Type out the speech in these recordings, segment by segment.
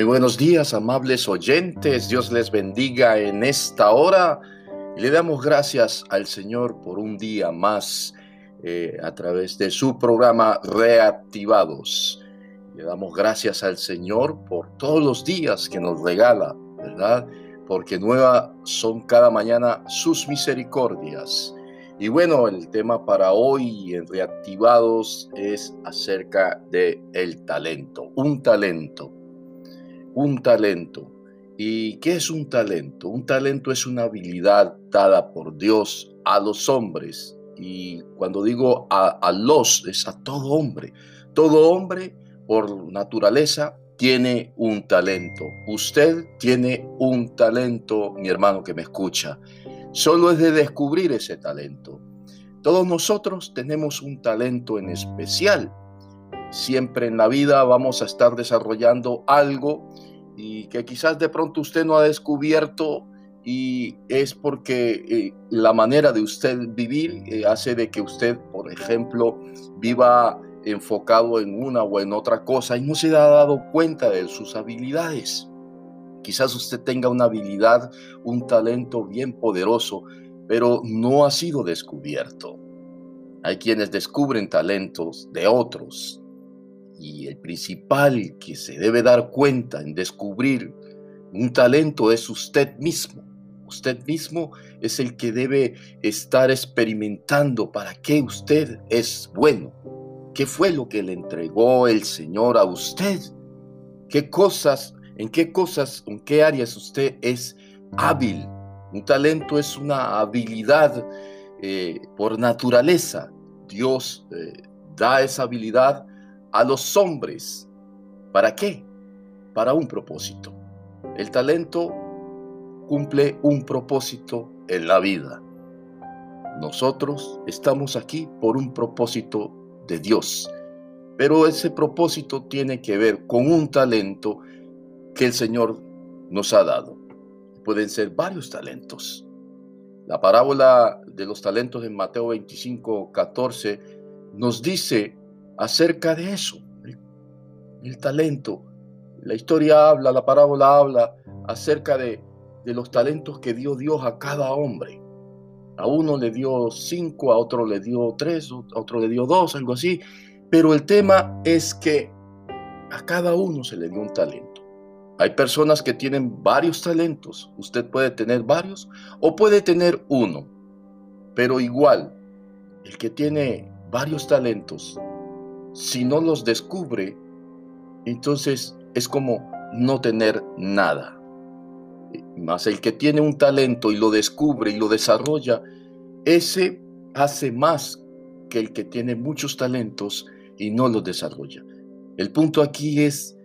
Muy buenos días, amables oyentes. Dios les bendiga en esta hora. Y le damos gracias al Señor por un día más eh, a través de su programa Reactivados. Le damos gracias al Señor por todos los días que nos regala, ¿verdad? Porque nueva son cada mañana sus misericordias. Y bueno, el tema para hoy en Reactivados es acerca de el talento, un talento un talento. ¿Y qué es un talento? Un talento es una habilidad dada por Dios a los hombres. Y cuando digo a, los, es a todo hombre. Todo hombre, por naturaleza, tiene un talento. Usted tiene un talento, mi hermano que me escucha. Solo es de descubrir ese talento. Todos nosotros tenemos un talento en especial Siempre en la vida vamos a estar desarrollando algo y que quizás de pronto usted no ha descubierto y es porque eh, la manera de usted vivir eh, hace de que usted, por ejemplo, viva enfocado en una o en otra cosa y no se ha dado cuenta de sus habilidades. Quizás usted tenga una habilidad, un talento bien poderoso, pero no ha sido descubierto. Hay quienes descubren talentos de otros, y el principal que se debe dar cuenta en descubrir un talento es usted mismo. Usted mismo es el que debe estar experimentando para qué usted es bueno. ¿Qué fue lo que le entregó el Señor a usted? ¿Qué cosas, en qué cosas, en qué áreas usted es hábil? Un talento es una habilidad eh, por naturaleza. Dios eh, da esa habilidad a los hombres. ¿Para qué? Para un propósito. El talento cumple un propósito en la vida. Nosotros estamos aquí por un propósito de Dios, pero ese propósito tiene que ver con un talento que el Señor nos ha dado. Pueden ser varios talentos. La parábola de los talentos en Mateo 25, 14 nos dice acerca de eso, el, talento. La historia habla, la parábola habla acerca de, de los talentos que dio Dios a cada hombre. A uno le dio cinco, a otro le dio tres, a otro le dio dos, algo así. Pero el tema es que a cada uno se le dio un talento. Hay personas que tienen varios talentos. Usted puede tener varios o puede tener uno. Pero igual, el que tiene varios talentos si no los descubre, entonces es como no tener nada. Más el que tiene un talento y lo descubre y lo desarrolla, ese hace más que el que tiene muchos talentos y no los desarrolla. El punto aquí es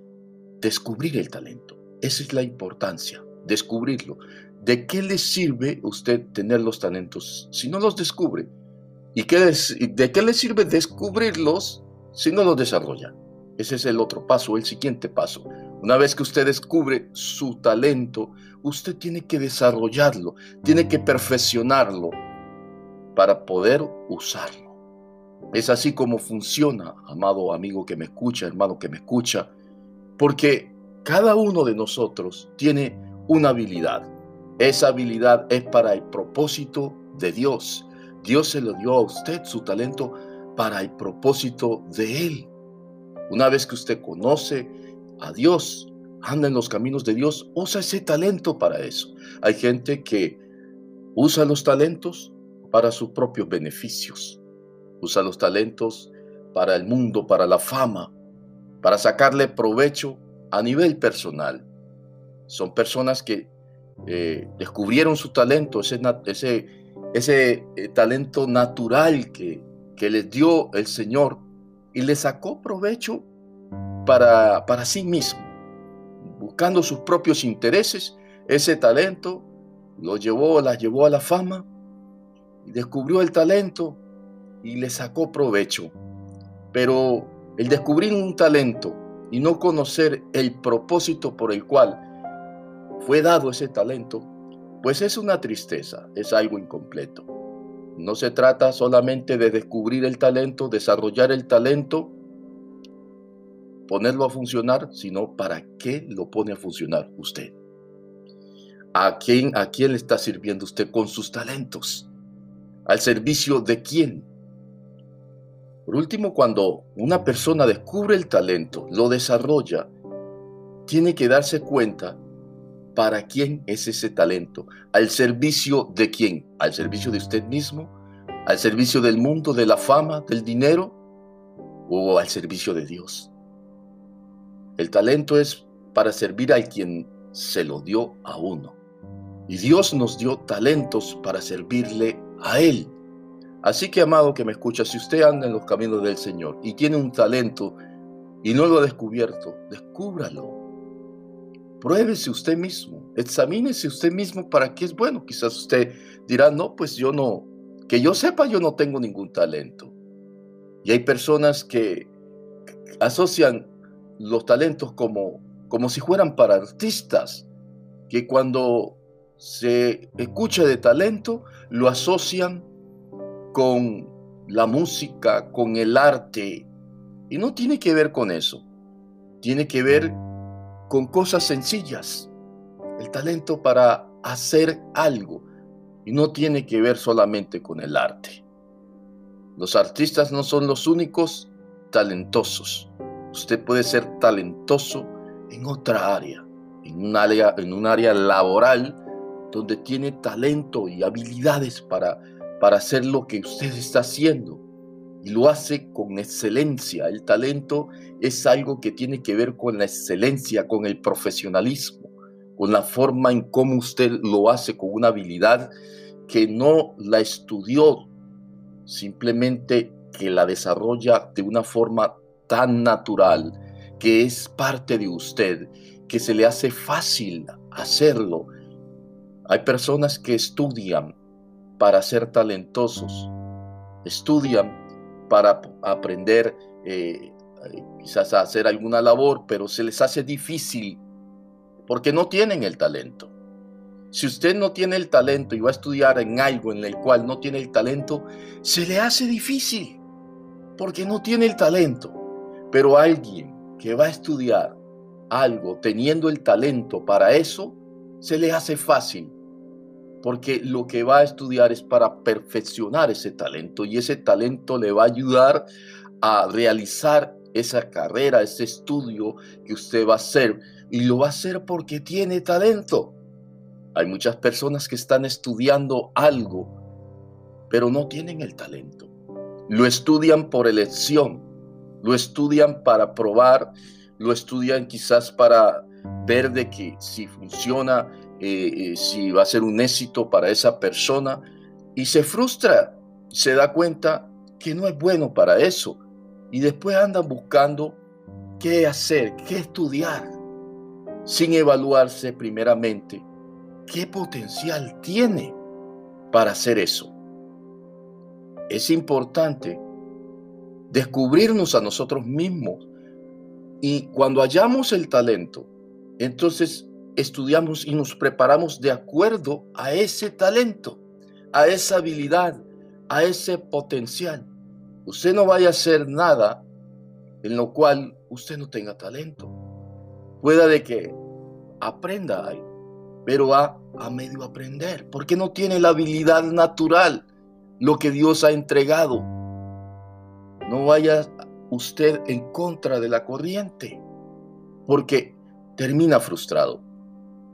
descubrir el talento. Esa es la importancia, descubrirlo. ¿De qué le sirve usted tener los talentos si no los descubre? ¿Y qué de qué le sirve descubrirlos si no lo desarrolla. Ese es el otro paso, el siguiente paso. Una vez que usted descubre su talento, usted tiene que desarrollarlo, tiene que perfeccionarlo para poder usarlo. Es así como funciona, amado amigo que me escucha, hermano que me escucha, porque cada uno de nosotros tiene una habilidad. Esa habilidad es para el propósito de Dios. Dios se lo dio a usted su talento para el propósito de Él. Una vez que usted conoce a Dios, anda en los caminos de Dios, usa ese talento para eso. Hay gente que usa los talentos para sus propios beneficios. Usa los talentos para el mundo, para la fama, para sacarle provecho a nivel personal. Son personas que eh, descubrieron su talento, ese, eh, talento natural que que les dio el Señor y le sacó provecho para, para sí mismo, buscando sus propios intereses, ese talento lo llevó, la llevó a la fama y descubrió el talento y le sacó provecho. Pero el descubrir un talento y no conocer el propósito por el cual fue dado ese talento, pues es una tristeza, es algo incompleto. No se trata solamente de descubrir el talento, desarrollar el talento, ponerlo a funcionar, sino para qué lo pone a funcionar usted. ¿A quién, ¿A quién le está sirviendo usted con sus talentos? ¿Al servicio de quién? Por último, cuando una persona descubre el talento, lo desarrolla, tiene que darse cuenta para quién es ese talento, al servicio de quién, al servicio de usted mismo, al servicio del mundo, de la fama, del dinero o al servicio de Dios. El talento es para servir a quien se lo dio a uno. Y Dios nos dio talentos para servirle a Él. Así que, amado que me escucha, si usted anda en los caminos del Señor y tiene un talento y no lo ha descubierto, descúbralo. Pruébese usted mismo, examínese usted mismo para qué es bueno. Quizás usted dirá, no, pues yo no, que yo sepa, yo no tengo ningún talento. Y hay personas que asocian los talentos como, como si fueran para artistas, que cuando se escucha de talento lo asocian con la música, con el arte. Y no tiene que ver con eso. Tiene que ver con cosas sencillas. El talento para hacer algo. Y no tiene que ver solamente con el arte. Los artistas no son los únicos talentosos. Usted puede ser talentoso en otra área, en un área, en un área laboral donde tiene talento y habilidades para, para hacer lo que usted está haciendo y lo hace con excelencia. El talento es algo que tiene que ver con la excelencia, con el profesionalismo, con la forma en cómo usted lo hace, con una habilidad que no la estudió, simplemente que la desarrolla de una forma tan natural, que es parte de usted, que se le hace fácil hacerlo. Hay personas que estudian para ser talentosos, estudian para aprender eh, quizás a hacer alguna labor, pero se les hace difícil porque no tienen el talento. Si usted no tiene el talento y va a estudiar en algo en el cual no tiene el talento, se le hace difícil porque no tiene el talento. Pero alguien que va a estudiar algo teniendo el talento para eso, se le hace fácil, porque lo que va a estudiar es para perfeccionar ese talento y ese talento le va a ayudar a realizar esa carrera, ese estudio que usted va a hacer y lo va a hacer porque tiene talento. Hay muchas personas que están estudiando algo, pero no tienen el talento. Lo estudian por elección, lo estudian para probar, lo estudian quizás para ver de que si funciona, eh, eh, si va a ser un éxito para esa persona y se frustra, se da cuenta que no es bueno para eso y después andan buscando qué hacer, qué estudiar, sin evaluarse primeramente qué potencial tiene para hacer eso. Es importante descubrirnos a nosotros mismos. Y cuando hallamos el talento, entonces estudiamos y nos preparamos de acuerdo a ese talento, a esa habilidad, a ese potencial. Usted no vaya a hacer nada en lo cual usted no tenga talento. Pueda de que aprenda algo, pero a, a medio aprender, porque no tiene la habilidad natural, lo que Dios ha entregado. No vaya usted en contra de la corriente, porque termina frustrado.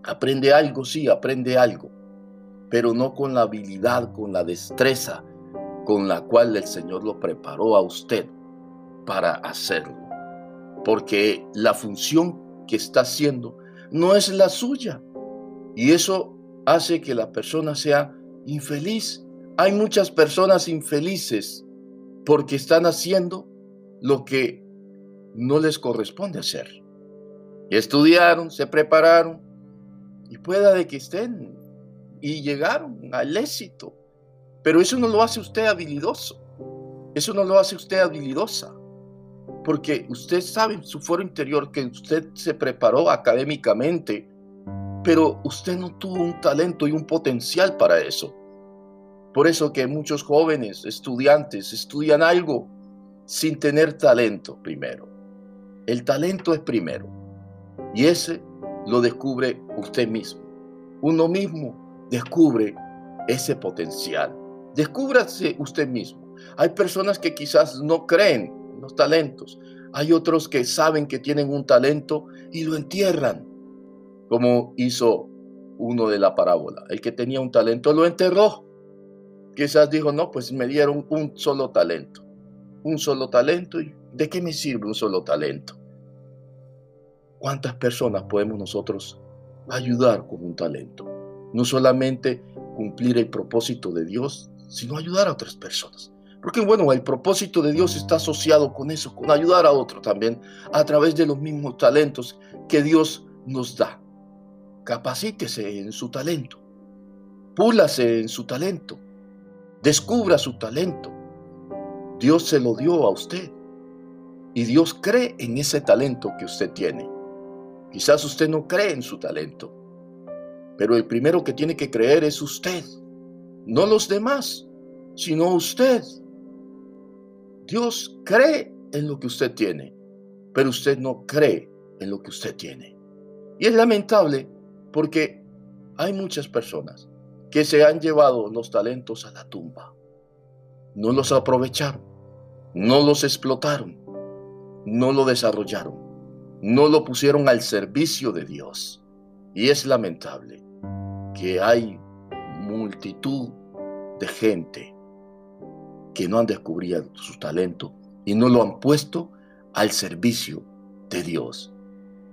Aprende algo, sí, aprende algo, pero no con la habilidad, con la destreza con la cual el Señor lo preparó a usted para hacerlo. Porque la función que está haciendo no es la suya. Y eso hace que la persona sea infeliz. Hay muchas personas infelices porque están haciendo lo que no les corresponde hacer. Estudiaron, se prepararon y pueda de que estén y llegaron al éxito. Pero eso no lo hace usted habilidoso. Eso no lo hace usted habilidosa. Porque usted sabe en su foro interior que usted se preparó académicamente, pero usted no tuvo un talento y un potencial para eso. Por eso que muchos jóvenes, estudiantes, estudian algo sin tener talento primero. El talento es primero. Y ese lo descubre usted mismo. Uno mismo descubre ese potencial. Descúbrase usted mismo. Hay personas que quizás no creen en los talentos. Hay otros que saben que tienen un talento y lo entierran, como hizo uno de la parábola. El que tenía un talento lo enterró. Quizás dijo, no, pues me dieron un solo talento. Un solo talento. ¿Y de qué me sirve un solo talento? ¿Cuántas personas podemos nosotros ayudar con un talento? No solamente cumplir el propósito de Dios, sino ayudar a otras personas. Porque bueno, el propósito de Dios está asociado con eso, con ayudar a otros también a través de los mismos talentos que Dios nos da. Capacítese en su talento, púlase en su talento, descubra su talento. Dios se lo dio a usted y Dios cree en ese talento que usted tiene. Quizás usted no cree en su talento, pero el primero que tiene que creer es usted, no los demás, sino usted. Dios cree en lo que usted tiene, pero usted no cree en lo que usted tiene. Y es lamentable porque hay muchas personas que se han llevado los talentos a la tumba. No los aprovecharon, no los explotaron, no lo desarrollaron, no lo pusieron al servicio de Dios. Y es lamentable que hay multitud de gente que no han descubierto su talento y no lo han puesto al servicio de Dios.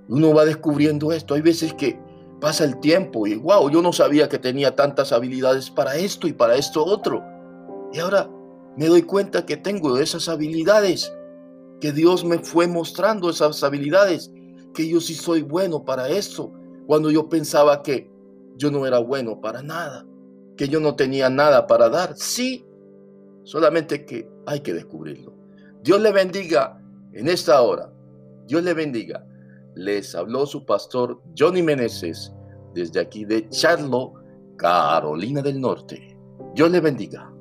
Uno va descubriendo esto. Hay veces que pasa el tiempo y wow, yo no sabía que tenía tantas habilidades para esto y para esto otro. Y ahora me doy cuenta que tengo esas habilidades, que Dios me fue mostrando esas habilidades, que yo sí soy bueno para esto, cuando yo pensaba que yo no era bueno para nada, que yo no tenía nada para dar. Sí, solamente que hay que descubrirlo. Dios le bendiga en esta hora. Dios le bendiga. Les habló su pastor Johnny Meneses desde aquí de Charlotte, Carolina del Norte. Dios le bendiga.